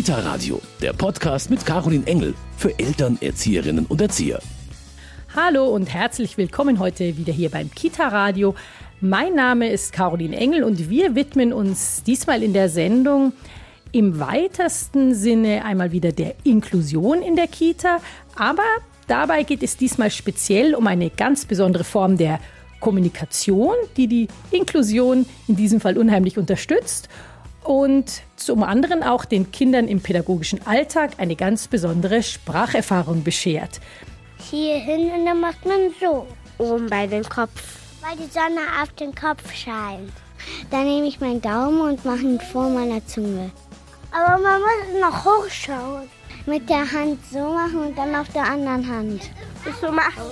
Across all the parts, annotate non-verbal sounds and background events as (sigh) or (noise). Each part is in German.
Kita Radio, der Podcast mit Caroline Engel für Eltern, Erzieherinnen und Erzieher. Hallo und herzlich willkommen heute wieder hier beim Kita Radio. Mein Name ist Caroline Engel und wir widmen uns diesmal in der Sendung im weitesten Sinne einmal wieder der Inklusion in der Kita, aber dabei geht es diesmal speziell um eine ganz besondere Form der Kommunikation, die die Inklusion in diesem Fall unheimlich unterstützt und zum anderen auch den Kindern im pädagogischen Alltag eine ganz besondere Spracherfahrung beschert. Hier hin und dann macht man so. Oben bei dem Kopf. Weil die Sonne auf den Kopf scheint. Dann nehme ich meinen Daumen und mache ihn vor meiner Zunge. Aber man muss noch hochschauen. Mit der Hand so machen und dann auf der anderen Hand. So machen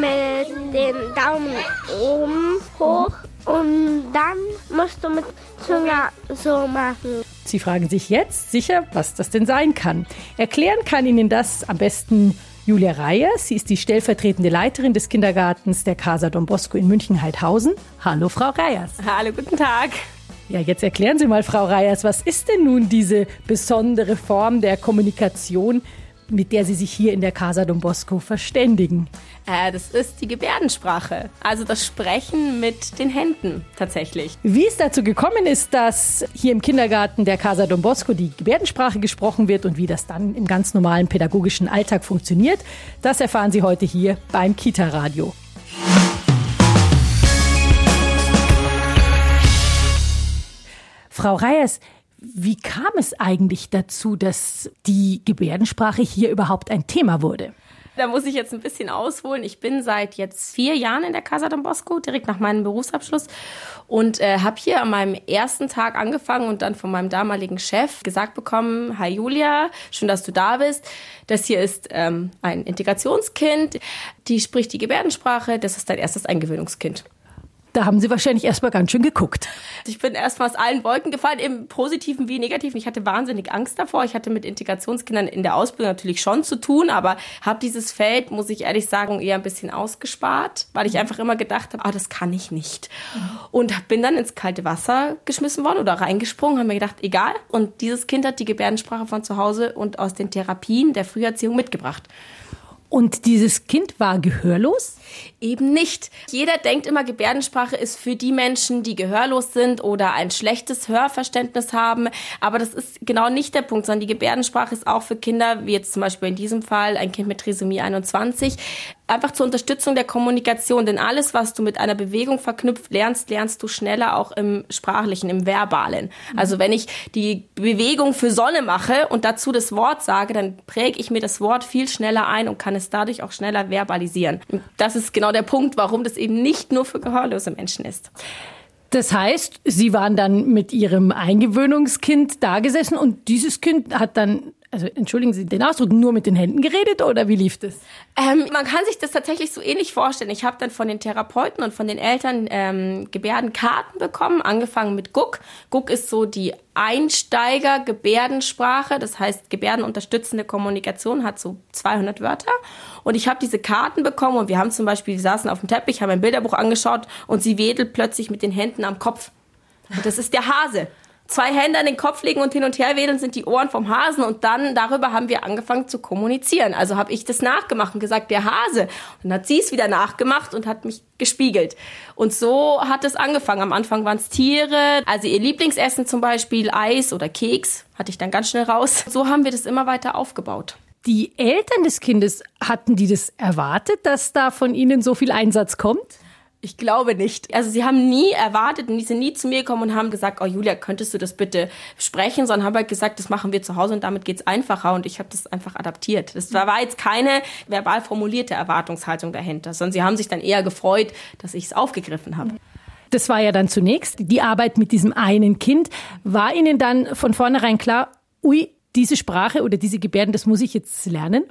mit dem Daumen oben hoch und dann musst du mit Zunge so machen. Sie fragen sich jetzt sicher, was das denn sein kann. Erklären kann Ihnen das am besten Julia Reyes. Sie ist die stellvertretende Leiterin des Kindergartens der Casa Don Bosco in München-Heidhausen. Hallo, Frau Reyes. Hallo, guten Tag. Ja, jetzt erklären Sie mal, Frau Reyes, was ist denn nun diese besondere Form der Kommunikation, mit der Sie sich hier in der Casa Don Bosco verständigen? Äh, das ist die Gebärdensprache, also das Sprechen mit den Händen tatsächlich. Wie es dazu gekommen ist, dass hier im Kindergarten der Casa Don Bosco die Gebärdensprache gesprochen wird und wie das dann im ganz normalen pädagogischen Alltag funktioniert, das erfahren Sie heute hier beim Kita Radio. Frau Reyes, wie kam es eigentlich dazu, dass die Gebärdensprache hier überhaupt ein Thema wurde? Da muss ich jetzt ein bisschen ausholen. Ich bin seit jetzt vier Jahren in der Casa Don Bosco, direkt nach meinem Berufsabschluss. Und äh, habe hier an meinem ersten Tag angefangen und dann von meinem damaligen Chef gesagt bekommen, Hi Julia, schön, dass du da bist. Das hier ist ähm, ein Integrationskind, die spricht die Gebärdensprache, das ist dein erstes Eingewöhnungskind. Da haben Sie wahrscheinlich erstmal ganz schön geguckt. Ich bin erstmal aus allen Wolken gefallen, im Positiven wie Negativen. Ich hatte wahnsinnig Angst davor. Ich hatte mit Integrationskindern in der Ausbildung natürlich schon zu tun, aber habe dieses Feld, muss ich ehrlich sagen, eher ein bisschen ausgespart, weil ich einfach immer gedacht habe, ah, das kann ich nicht. Und bin dann ins kalte Wasser geschmissen worden oder reingesprungen, habe mir gedacht, egal. Und dieses Kind hat die Gebärdensprache von zu Hause und aus den Therapien der Früherziehung mitgebracht. Und dieses Kind war gehörlos? Eben nicht. Jeder denkt immer, Gebärdensprache ist für die Menschen, die gehörlos sind oder ein schlechtes Hörverständnis haben. Aber das ist genau nicht der Punkt, sondern die Gebärdensprache ist auch für Kinder, wie jetzt zum Beispiel in diesem Fall ein Kind mit Trisomie 21, einfach zur Unterstützung der Kommunikation. Denn alles, was du mit einer Bewegung verknüpft lernst, lernst du schneller auch im Sprachlichen, im Verbalen. Also wenn ich die Bewegung für Sonne mache und dazu das Wort sage, dann präge ich mir das Wort viel schneller ein und kann es dadurch auch schneller verbalisieren. Das ist genau der Punkt, warum das eben nicht nur für gehörlose Menschen ist. Das heißt, Sie waren dann mit Ihrem Eingewöhnungskind da gesessen und dieses Kind hat dann also entschuldigen Sie den Ausdruck, nur mit den Händen geredet oder wie lief das? Ähm, man kann sich das tatsächlich so ähnlich vorstellen. Ich habe dann von den Therapeuten und von den Eltern ähm, Gebärdenkarten bekommen, angefangen mit Guck. Guck ist so die Einsteiger-Gebärdensprache, das heißt gebärdenunterstützende Kommunikation, hat so 200 Wörter. Und ich habe diese Karten bekommen und wir haben zum Beispiel, die saßen auf dem Teppich, haben ein Bilderbuch angeschaut und sie wedelt plötzlich mit den Händen am Kopf. Und das ist der Hase zwei Hände an den Kopf legen und hin und her wedeln sind die Ohren vom Hasen und dann darüber haben wir angefangen zu kommunizieren. Also habe ich das nachgemacht und gesagt, der Hase. Und dann hat sie es wieder nachgemacht und hat mich gespiegelt. Und so hat es angefangen. Am Anfang waren es Tiere, also ihr Lieblingsessen zum Beispiel Eis oder Keks, hatte ich dann ganz schnell raus. So haben wir das immer weiter aufgebaut. Die Eltern des Kindes, hatten die das erwartet, dass da von ihnen so viel Einsatz kommt? Ich glaube nicht. Also sie haben nie erwartet und die sind nie zu mir gekommen und haben gesagt, oh Julia, könntest du das bitte sprechen, sondern haben halt gesagt, das machen wir zu Hause und damit geht's einfacher und ich habe das einfach adaptiert. Das war jetzt keine verbal formulierte Erwartungshaltung dahinter, sondern sie haben sich dann eher gefreut, dass ich es aufgegriffen habe. Das war ja dann zunächst die Arbeit mit diesem einen Kind. War Ihnen dann von vornherein klar, ui, diese Sprache oder diese Gebärden, das muss ich jetzt lernen?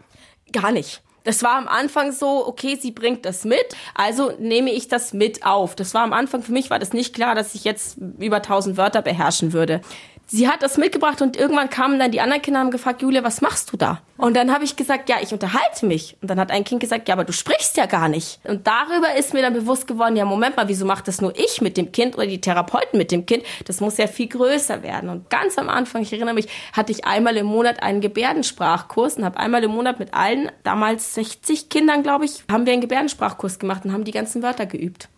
Gar nicht. Das war am Anfang so, okay, sie bringt das mit, also nehme ich das mit auf. Das war am Anfang, für mich war das nicht klar, dass ich jetzt über 1000 Wörter beherrschen würde. Sie hat das mitgebracht und irgendwann kamen dann die anderen Kinder und haben gefragt, Julia, was machst du da? Und dann habe ich gesagt, ja, ich unterhalte mich. Und dann hat ein Kind gesagt, ja, aber du sprichst ja gar nicht. Und darüber ist mir dann bewusst geworden, ja, Moment mal, wieso macht das nur ich mit dem Kind oder die Therapeuten mit dem Kind? Das muss ja viel größer werden. Und ganz am Anfang, ich erinnere mich, hatte ich einmal im Monat einen Gebärdensprachkurs und habe einmal im Monat mit allen, damals 60 Kindern, glaube ich, haben wir einen Gebärdensprachkurs gemacht und haben die ganzen Wörter geübt.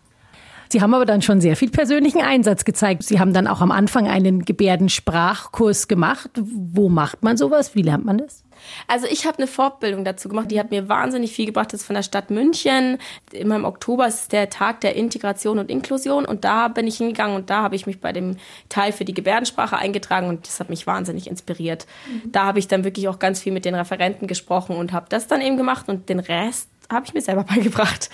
Sie haben aber dann schon sehr viel persönlichen Einsatz gezeigt. Sie haben dann auch am Anfang einen Gebärdensprachkurs gemacht. Wo macht man sowas? Wie lernt man das? Also ich habe eine Fortbildung dazu gemacht, die hat mir wahnsinnig viel gebracht. Das ist von der Stadt München. Immer im Oktober ist der Tag der Integration und Inklusion und da bin ich hingegangen und da habe ich mich bei dem Teil für die Gebärdensprache eingetragen und das hat mich wahnsinnig inspiriert. Mhm. Da habe ich dann wirklich auch ganz viel mit den Referenten gesprochen und habe das dann eben gemacht und den Rest habe ich mir selber (laughs) beigebracht.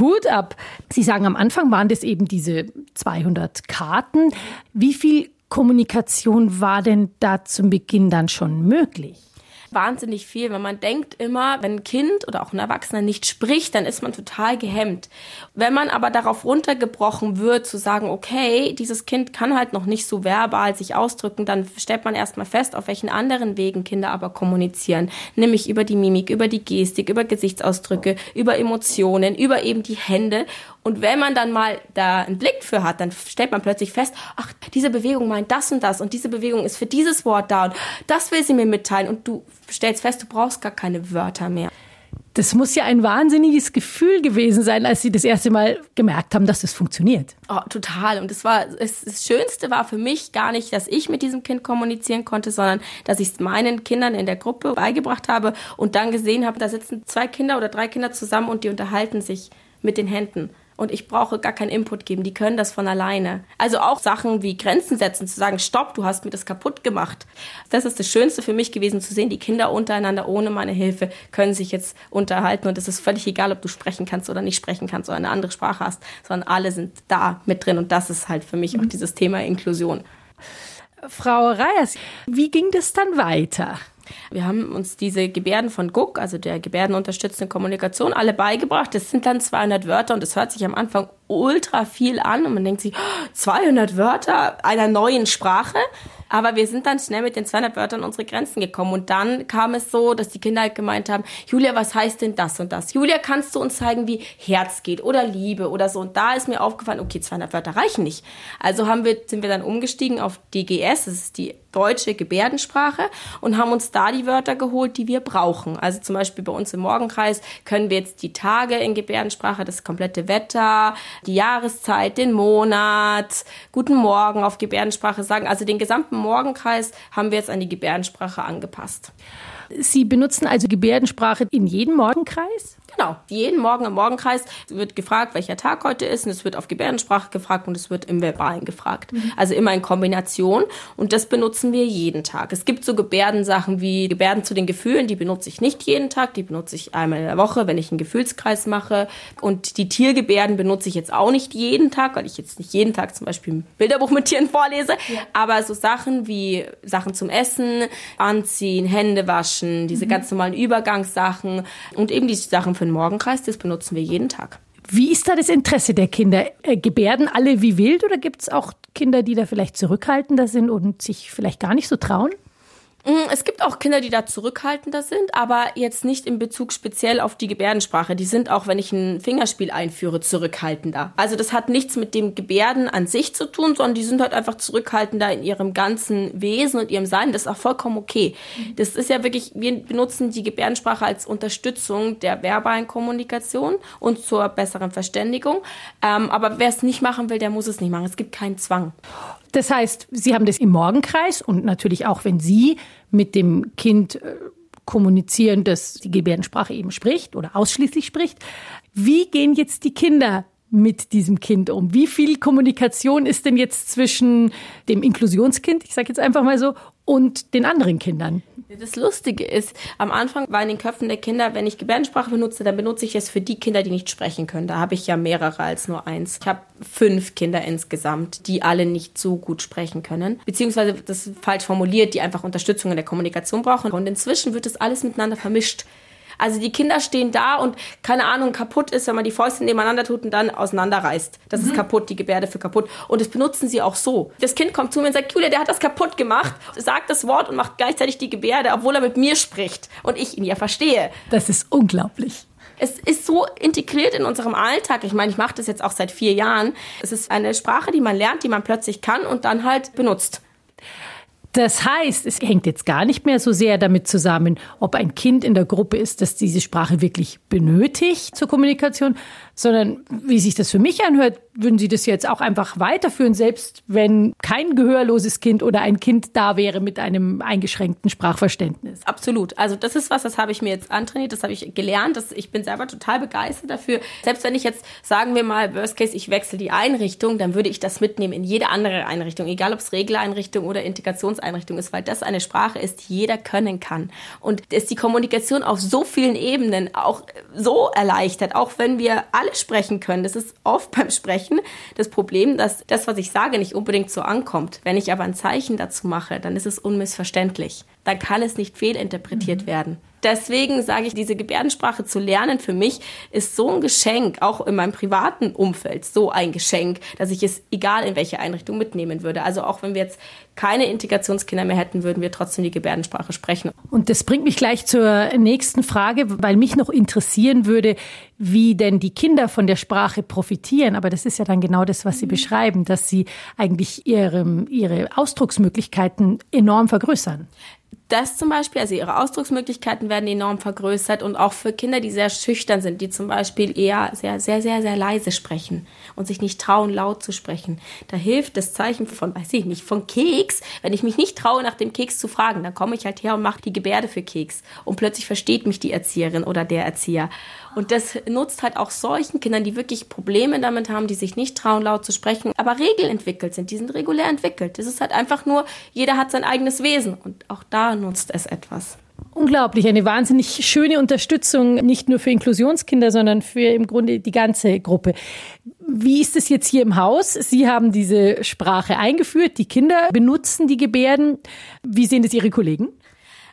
Hut ab. Sie sagen, am Anfang waren das eben diese 200 Karten. Wie viel Kommunikation war denn da zum Beginn dann schon möglich? Wahnsinnig viel, weil man denkt immer, wenn ein Kind oder auch ein Erwachsener nicht spricht, dann ist man total gehemmt. Wenn man aber darauf runtergebrochen wird, zu sagen, okay, dieses Kind kann halt noch nicht so verbal sich ausdrücken, dann stellt man erstmal fest, auf welchen anderen Wegen Kinder aber kommunizieren. Nämlich über die Mimik, über die Gestik, über Gesichtsausdrücke, über Emotionen, über eben die Hände. Und wenn man dann mal da einen Blick für hat, dann stellt man plötzlich fest, ach, diese Bewegung meint das und das und diese Bewegung ist für dieses Wort da und das will sie mir mitteilen und du stellst fest, du brauchst gar keine Wörter mehr. Das muss ja ein wahnsinniges Gefühl gewesen sein, als Sie das erste Mal gemerkt haben, dass das funktioniert. Oh, total. Und das war das, das Schönste war für mich gar nicht, dass ich mit diesem Kind kommunizieren konnte, sondern dass ich es meinen Kindern in der Gruppe beigebracht habe und dann gesehen habe, da sitzen zwei Kinder oder drei Kinder zusammen und die unterhalten sich mit den Händen und ich brauche gar keinen Input geben. Die können das von alleine. Also auch Sachen wie Grenzen setzen, zu sagen, stopp, du hast mir das kaputt gemacht. Das ist das Schönste für mich gewesen zu sehen. Die Kinder untereinander ohne meine Hilfe können sich jetzt unterhalten und es ist völlig egal, ob du sprechen kannst oder nicht sprechen kannst oder eine andere Sprache hast, sondern alle sind da mit drin und das ist halt für mich auch dieses Thema Inklusion. Frau Reyes, wie ging das dann weiter? Wir haben uns diese Gebärden von Guck, also der gebärdenunterstützenden Kommunikation, alle beigebracht. Das sind dann 200 Wörter und das hört sich am Anfang ultra viel an und man denkt sich, 200 Wörter einer neuen Sprache. Aber wir sind dann schnell mit den 200 Wörtern an unsere Grenzen gekommen. Und dann kam es so, dass die Kinder halt gemeint haben, Julia, was heißt denn das und das? Julia, kannst du uns zeigen, wie Herz geht oder Liebe oder so? Und da ist mir aufgefallen, okay, 200 Wörter reichen nicht. Also haben wir, sind wir dann umgestiegen auf DGS, das ist die deutsche Gebärdensprache und haben uns da die Wörter geholt, die wir brauchen. Also zum Beispiel bei uns im Morgenkreis können wir jetzt die Tage in Gebärdensprache, das komplette Wetter, die Jahreszeit, den Monat, guten Morgen auf Gebärdensprache sagen. Also den gesamten Morgenkreis haben wir jetzt an die Gebärdensprache angepasst. Sie benutzen also Gebärdensprache in jedem Morgenkreis? Genau, jeden Morgen im Morgenkreis wird gefragt, welcher Tag heute ist und es wird auf Gebärdensprache gefragt und es wird im Verbalen gefragt. Mhm. Also immer in Kombination und das benutzen wir jeden Tag. Es gibt so Gebärdensachen wie Gebärden zu den Gefühlen, die benutze ich nicht jeden Tag, die benutze ich einmal in der Woche, wenn ich einen Gefühlskreis mache und die Tiergebärden benutze ich jetzt auch nicht jeden Tag, weil ich jetzt nicht jeden Tag zum Beispiel ein Bilderbuch mit Tieren vorlese, ja. aber so Sachen wie Sachen zum Essen, Anziehen, Hände waschen, diese mhm. ganz normalen Übergangssachen und eben die Sachen für für den Morgenkreis, das benutzen wir jeden Tag. Wie ist da das Interesse der Kinder? Äh, gebärden alle wie wild oder gibt es auch Kinder, die da vielleicht zurückhaltender sind und sich vielleicht gar nicht so trauen? Mm, es gibt auch Kinder, die da zurückhaltender sind, aber jetzt nicht in Bezug speziell auf die Gebärdensprache. Die sind auch, wenn ich ein Fingerspiel einführe, zurückhaltender. Also das hat nichts mit dem Gebärden an sich zu tun, sondern die sind halt einfach zurückhaltender in ihrem ganzen Wesen und ihrem Sein. Das ist auch vollkommen okay. Das ist ja wirklich, wir benutzen die Gebärdensprache als Unterstützung der verbalen Kommunikation und zur besseren Verständigung. Ähm, aber wer es nicht machen will, der muss es nicht machen. Es gibt keinen Zwang. Das heißt, Sie haben das im Morgenkreis und natürlich auch, wenn Sie mit dem Kind äh, kommunizieren, das die Gebärdensprache eben spricht oder ausschließlich spricht. Wie gehen jetzt die Kinder mit diesem Kind um? Wie viel Kommunikation ist denn jetzt zwischen dem Inklusionskind, ich sage jetzt einfach mal so, und den anderen Kindern. Das Lustige ist, am Anfang war in den Köpfen der Kinder, wenn ich Gebärdensprache benutze, dann benutze ich es für die Kinder, die nicht sprechen können. Da habe ich ja mehrere als nur eins. Ich habe fünf Kinder insgesamt, die alle nicht so gut sprechen können. Beziehungsweise, das falsch formuliert, die einfach Unterstützung in der Kommunikation brauchen. Und inzwischen wird das alles miteinander vermischt. Also die Kinder stehen da und keine Ahnung, kaputt ist, wenn man die Fäuste nebeneinander tut und dann auseinanderreißt. Das mhm. ist kaputt, die Gebärde für kaputt. Und das benutzen sie auch so. Das Kind kommt zu mir und sagt, Julia, der hat das kaputt gemacht, sagt das Wort und macht gleichzeitig die Gebärde, obwohl er mit mir spricht und ich ihn ja verstehe. Das ist unglaublich es ist so integriert in unserem Alltag. Ich meine, ich mache das jetzt auch seit vier Jahren. Es ist eine Sprache, die man lernt, die man plötzlich kann und dann halt benutzt. Das heißt, es hängt jetzt gar nicht mehr so sehr damit zusammen, ob ein Kind in der Gruppe ist, das diese Sprache wirklich benötigt zur Kommunikation, sondern wie sich das für mich anhört, würden Sie das jetzt auch einfach weiterführen, selbst wenn kein gehörloses Kind oder ein Kind da wäre mit einem eingeschränkten Sprachverständnis. Absolut. Also das ist was, das habe ich mir jetzt antrainiert, das habe ich gelernt. Das, ich bin selber total begeistert dafür. Selbst wenn ich jetzt, sagen wir mal, Worst Case, ich wechsle die Einrichtung, dann würde ich das mitnehmen in jede andere Einrichtung, egal ob es Regeleinrichtung oder Integrationseinrichtung ist, weil das eine Sprache ist, die jeder können kann. Und ist die Kommunikation auf so vielen Ebenen auch so erleichtert, auch wenn wir alle alle sprechen können. Das ist oft (laughs) beim Sprechen das Problem, dass das, was ich sage, nicht unbedingt so ankommt. Wenn ich aber ein Zeichen dazu mache, dann ist es unmissverständlich. Dann kann es nicht fehlinterpretiert mhm. werden. Deswegen sage ich, diese Gebärdensprache zu lernen für mich ist so ein Geschenk, auch in meinem privaten Umfeld, so ein Geschenk, dass ich es egal in welche Einrichtung mitnehmen würde. Also auch wenn wir jetzt keine Integrationskinder mehr hätten, würden wir trotzdem die Gebärdensprache sprechen. Und das bringt mich gleich zur nächsten Frage, weil mich noch interessieren würde, wie denn die Kinder von der Sprache profitieren. Aber das ist ja dann genau das, was Sie beschreiben, dass sie eigentlich ihre, ihre Ausdrucksmöglichkeiten enorm vergrößern das zum Beispiel, also ihre Ausdrucksmöglichkeiten werden enorm vergrößert und auch für Kinder, die sehr schüchtern sind, die zum Beispiel eher sehr, sehr, sehr, sehr leise sprechen und sich nicht trauen, laut zu sprechen. Da hilft das Zeichen von, weiß ich nicht, von Keks. Wenn ich mich nicht traue, nach dem Keks zu fragen, dann komme ich halt her und mache die Gebärde für Keks. Und plötzlich versteht mich die Erzieherin oder der Erzieher. Und das nutzt halt auch solchen Kindern, die wirklich Probleme damit haben, die sich nicht trauen, laut zu sprechen, aber regelentwickelt sind. Die sind regulär entwickelt. Das ist halt einfach nur, jeder hat sein eigenes Wesen. Und auch da nutzt es etwas. Unglaublich, eine wahnsinnig schöne Unterstützung, nicht nur für Inklusionskinder, sondern für im Grunde die ganze Gruppe. Wie ist es jetzt hier im Haus? Sie haben diese Sprache eingeführt, die Kinder benutzen die Gebärden. Wie sehen das Ihre Kollegen?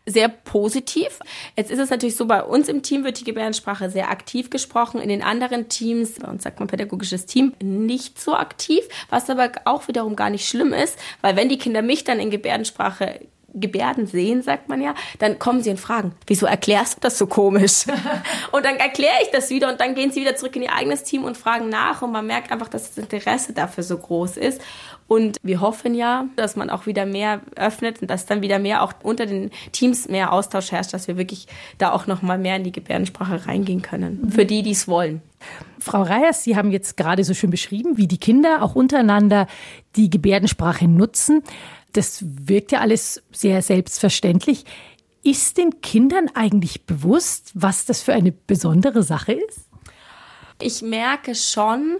sehr positiv. Jetzt ist es natürlich so, bei uns im Team wird die Gebärdensprache sehr aktiv gesprochen, in den anderen Teams, bei uns sagt man pädagogisches Team, nicht so aktiv, was aber auch wiederum gar nicht schlimm ist, weil wenn die Kinder mich dann in Gebärdensprache Gebärden sehen, sagt man ja, dann kommen sie und fragen, wieso erklärst du das so komisch? (laughs) und dann erkläre ich das wieder und dann gehen sie wieder zurück in ihr eigenes Team und fragen nach und man merkt einfach, dass das Interesse dafür so groß ist. Und wir hoffen ja, dass man auch wieder mehr öffnet und dass dann wieder mehr auch unter den Teams mehr Austausch herrscht, dass wir wirklich da auch noch mal mehr in die Gebärdensprache reingehen können. Mhm. Für die, die es wollen. Frau Reyers, Sie haben jetzt gerade so schön beschrieben, wie die Kinder auch untereinander die Gebärdensprache nutzen. Das wirkt ja alles sehr selbstverständlich. Ist den Kindern eigentlich bewusst, was das für eine besondere Sache ist? Ich merke schon,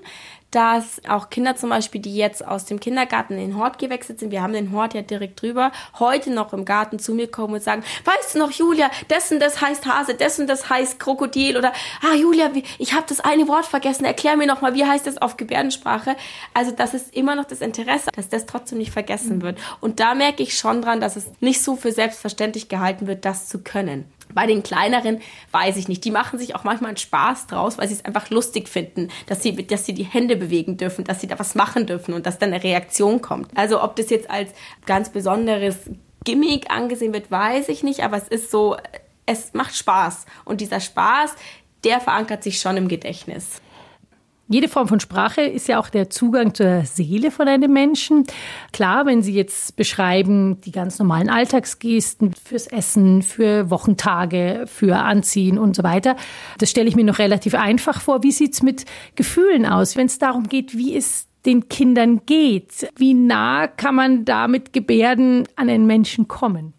dass auch Kinder zum Beispiel, die jetzt aus dem Kindergarten in den Hort gewechselt sind, wir haben den Hort ja direkt drüber, heute noch im Garten zu mir kommen und sagen, weißt du noch, Julia, das und das heißt Hase, das und das heißt Krokodil oder, ah, Julia, ich habe das eine Wort vergessen, erklär mir noch mal, wie heißt das auf Gebärdensprache? Also das ist immer noch das Interesse, dass das trotzdem nicht vergessen wird. Und da merke ich schon dran, dass es nicht so für selbstverständlich gehalten wird, das zu können. Bei den kleineren weiß ich nicht. Die machen sich auch manchmal einen Spaß draus, weil sie es einfach lustig finden, dass sie, dass sie die Hände bewegen dürfen, dass sie da was machen dürfen und dass dann eine Reaktion kommt. Also ob das jetzt als ganz besonderes Gimmick angesehen wird, weiß ich nicht, aber es ist so, es macht Spaß. Und dieser Spaß, der verankert sich schon im Gedächtnis. Jede Form von Sprache ist ja auch der Zugang zur Seele von einem Menschen. Klar, wenn Sie jetzt beschreiben, die ganz normalen Alltagsgesten fürs Essen, für Wochentage, für Anziehen und so weiter, das stelle ich mir noch relativ einfach vor. Wie sieht's mit Gefühlen aus, wenn es darum geht, wie es den Kindern geht? Wie nah kann man da mit Gebärden an einen Menschen kommen?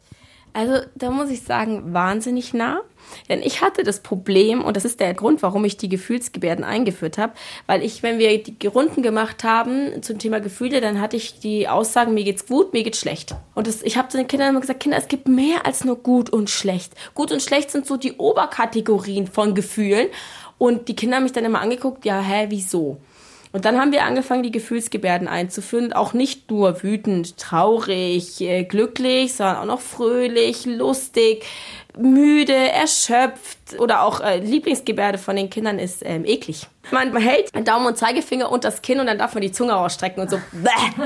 Also da muss ich sagen, wahnsinnig nah. Denn ich hatte das Problem, und das ist der Grund, warum ich die Gefühlsgebärden eingeführt habe, weil ich, wenn wir die Runden gemacht haben zum Thema Gefühle, dann hatte ich die Aussagen, mir geht's gut, mir geht's schlecht. Und das, ich habe zu den Kindern immer gesagt, Kinder, es gibt mehr als nur gut und schlecht. Gut und schlecht sind so die Oberkategorien von Gefühlen. Und die Kinder haben mich dann immer angeguckt, ja, hä, wieso? Und dann haben wir angefangen, die Gefühlsgebärden einzuführen. Auch nicht nur wütend, traurig, äh, glücklich, sondern auch noch fröhlich, lustig, müde, erschöpft oder auch äh, Lieblingsgebärde von den Kindern ist ähm, eklig. Man hält Daumen und Zeigefinger unter das Kinn und dann darf man die Zunge rausstrecken und so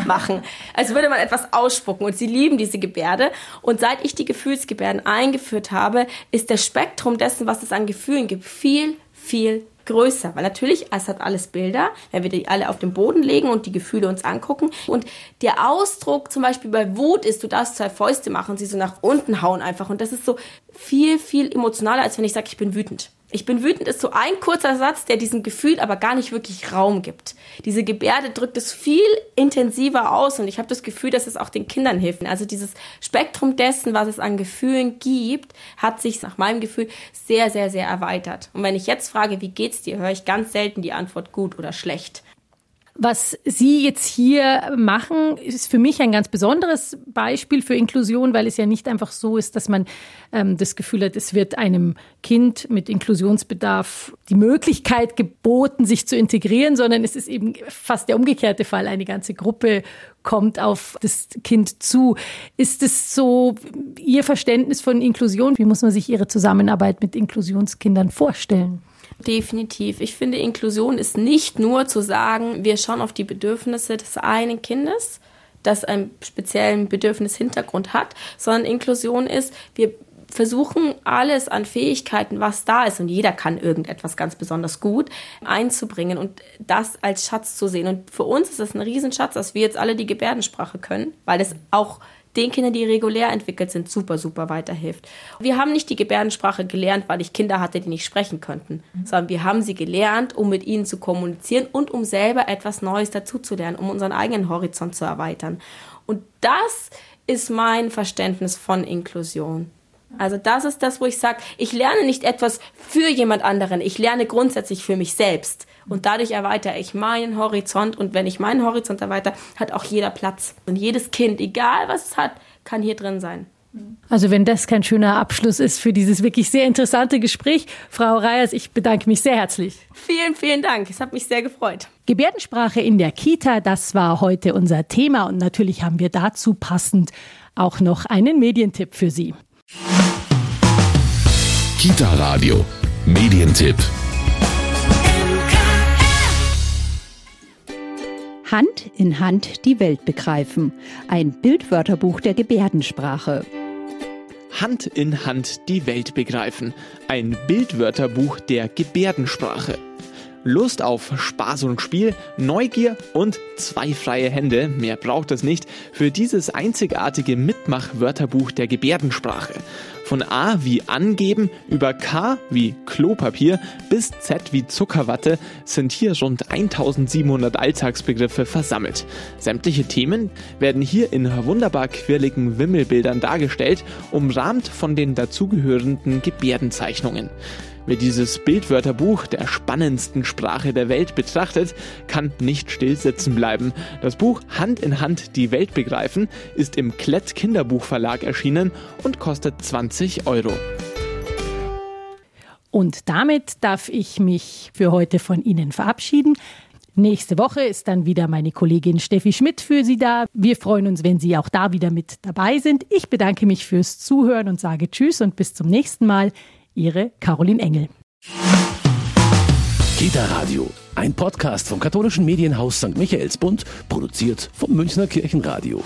machen, als würde man etwas ausspucken. Und sie lieben diese Gebärde. Und seit ich die Gefühlsgebärden eingeführt habe, ist das Spektrum dessen, was es an Gefühlen gibt, viel, viel größer, weil natürlich, es hat alles Bilder, wenn wir die alle auf den Boden legen und die Gefühle uns angucken. Und der Ausdruck zum Beispiel bei Wut ist, du darfst zwei Fäuste machen, sie so nach unten hauen einfach. Und das ist so viel, viel emotionaler, als wenn ich sage, ich bin wütend. Ich bin wütend ist so ein kurzer Satz, der diesem Gefühl aber gar nicht wirklich Raum gibt. Diese Gebärde drückt es viel intensiver aus und ich habe das Gefühl, dass es auch den Kindern hilft. Also dieses Spektrum dessen, was es an Gefühlen gibt, hat sich nach meinem Gefühl sehr, sehr, sehr erweitert. Und wenn ich jetzt frage, wie geht's dir, höre ich ganz selten die Antwort gut oder schlecht. Was Sie jetzt hier machen, ist für mich ein ganz besonderes Beispiel für Inklusion, weil es ja nicht einfach so ist, dass man ähm, das Gefühl hat, es wird einem Kind mit Inklusionsbedarf die Möglichkeit geboten, sich zu integrieren, sondern es ist eben fast der umgekehrte Fall. Eine ganze Gruppe kommt auf das Kind zu. Ist es so Ihr Verständnis von Inklusion? Wie muss man sich Ihre Zusammenarbeit mit Inklusionskindern vorstellen? Definitiv. Ich finde, Inklusion ist nicht nur zu sagen, wir schauen auf die Bedürfnisse des einen Kindes, das einen speziellen Bedürfnishintergrund hat, sondern Inklusion ist, wir versuchen alles an Fähigkeiten, was da ist, und jeder kann irgendetwas ganz besonders gut, einzubringen und das als Schatz zu sehen. Und für uns ist es ein Riesenschatz, dass wir jetzt alle die Gebärdensprache können, weil es auch den Kindern, die regulär entwickelt sind, super, super weiterhilft. Wir haben nicht die Gebärdensprache gelernt, weil ich Kinder hatte, die nicht sprechen könnten, mhm. sondern wir haben sie gelernt, um mit ihnen zu kommunizieren und um selber etwas Neues dazuzulernen, um unseren eigenen Horizont zu erweitern. Und das ist mein Verständnis von Inklusion. Also das ist das, wo ich sage, ich lerne nicht etwas für jemand anderen, ich lerne grundsätzlich für mich selbst. Und dadurch erweitere ich meinen Horizont. Und wenn ich meinen Horizont erweitere, hat auch jeder Platz. Und jedes Kind, egal was es hat, kann hier drin sein. Also wenn das kein schöner Abschluss ist für dieses wirklich sehr interessante Gespräch, Frau Reyers, ich bedanke mich sehr herzlich. Vielen, vielen Dank. Es hat mich sehr gefreut. Gebärdensprache in der Kita, das war heute unser Thema und natürlich haben wir dazu passend auch noch einen Medientipp für Sie. Kita Radio, Medientipp. Hand in Hand die Welt begreifen. Ein Bildwörterbuch der Gebärdensprache. Hand in Hand die Welt begreifen. Ein Bildwörterbuch der Gebärdensprache. Lust auf Spaß und Spiel, Neugier und zwei freie Hände, mehr braucht es nicht, für dieses einzigartige Mitmach-Wörterbuch der Gebärdensprache. Von A wie angeben über K wie Klopapier bis Z wie Zuckerwatte sind hier rund 1700 Alltagsbegriffe versammelt. Sämtliche Themen werden hier in wunderbar quirligen Wimmelbildern dargestellt, umrahmt von den dazugehörenden Gebärdenzeichnungen. Wer dieses Bildwörterbuch der spannendsten Sprache der Welt betrachtet, kann nicht still sitzen bleiben. Das Buch Hand in Hand die Welt begreifen ist im Klett Kinderbuchverlag erschienen und kostet 20 Euro. Und damit darf ich mich für heute von Ihnen verabschieden. Nächste Woche ist dann wieder meine Kollegin Steffi Schmidt für Sie da. Wir freuen uns, wenn Sie auch da wieder mit dabei sind. Ich bedanke mich fürs Zuhören und sage Tschüss und bis zum nächsten Mal. Ihre Caroline Engel. Kita Radio, ein Podcast vom katholischen Medienhaus St. Michaelsbund, produziert vom Münchner Kirchenradio.